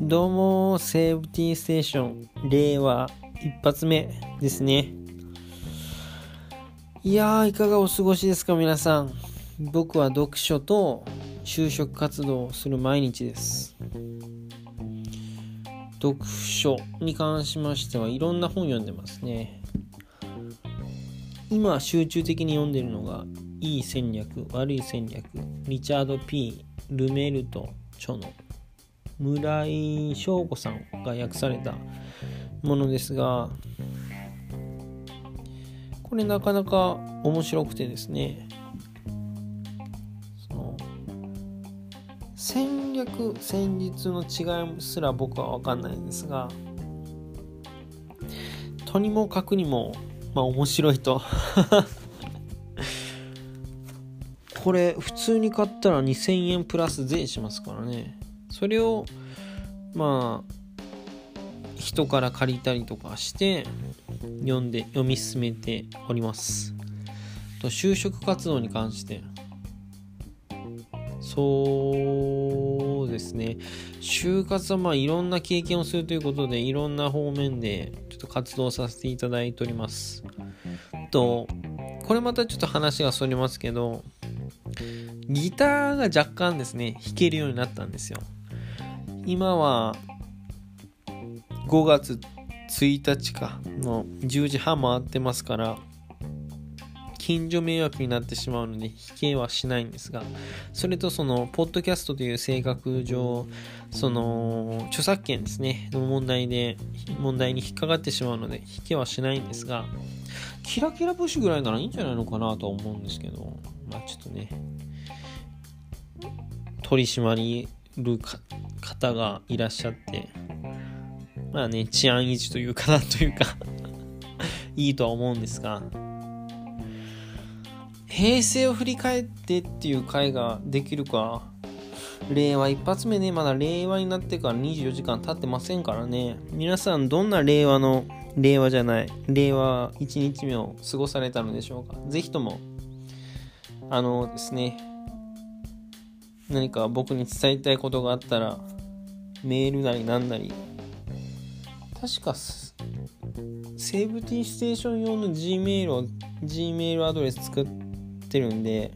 どうも、セーブティーステーション、令和一発目ですね。いやー、いかがお過ごしですか、皆さん。僕は読書と就職活動をする毎日です。読書に関しましてはいろんな本読んでますね。今集中的に読んでるのがいい戦略、悪い戦略、リチャード・ P・ ルメルト著の村井翔子さんが訳されたものですが、これなかなか面白くてですね、その戦略、戦術の違いすら僕は分かんないんですが、とにもかくにも、まあ面白いと。これ普通に買ったら2000円プラス税しますからね。それをまあ人から借りたりとかして読んで読み進めております。と就職活動に関して。そうですね。就活はまあいろんな経験をするということでいろんな方面でちょっと活動させていただいております。とこれまたちょっと話がそれますけどギターが若干ですね弾けるようになったんですよ。今は5月1日かの10時半回ってますから近所迷惑になってしまうので引けはしないんですがそれとそのポッドキャストという性格上その著作権ですねの問題で問題に引っかかってしまうので引けはしないんですがキラキラ星ぐらいならいいんじゃないのかなとは思うんですけどまあちょっとね取り締まりる方がいらっしゃって、まあね、治安維持というかなというか いいとは思うんですが、平成を振り返ってっていう回ができるか、令和一発目ね、まだ令和になってから24時間経ってませんからね、皆さんどんな令和の、令和じゃない、令和1日目を過ごされたのでしょうか。ぜひとも、あのですね、何か僕に伝えたいことがあったらメールなりなんなり。確かセーブティーステーション用の Gmail を Gmail アドレス作ってるんで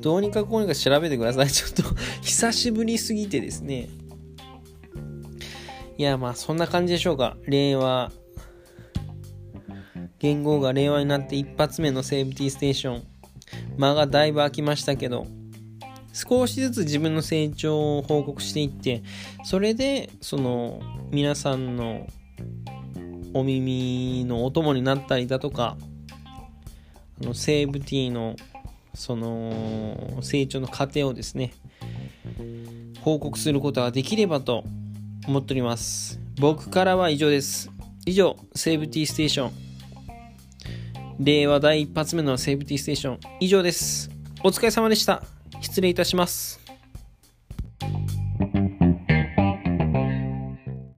どうにかこうにか調べてください。ちょっと久しぶりすぎてですね。いやまあそんな感じでしょうか。令和。言語が令和になって一発目のセーブティーステーション。間がだいぶ空きましたけど。少しずつ自分の成長を報告していってそれでその皆さんのお耳のお供になったりだとかあのセーブティーのその成長の過程をですね報告することができればと思っております。僕からは以上です。以上セーブティーステーション。令和第一発目のセーブティーステーション。以上です。お疲れ様でした。失礼いたします。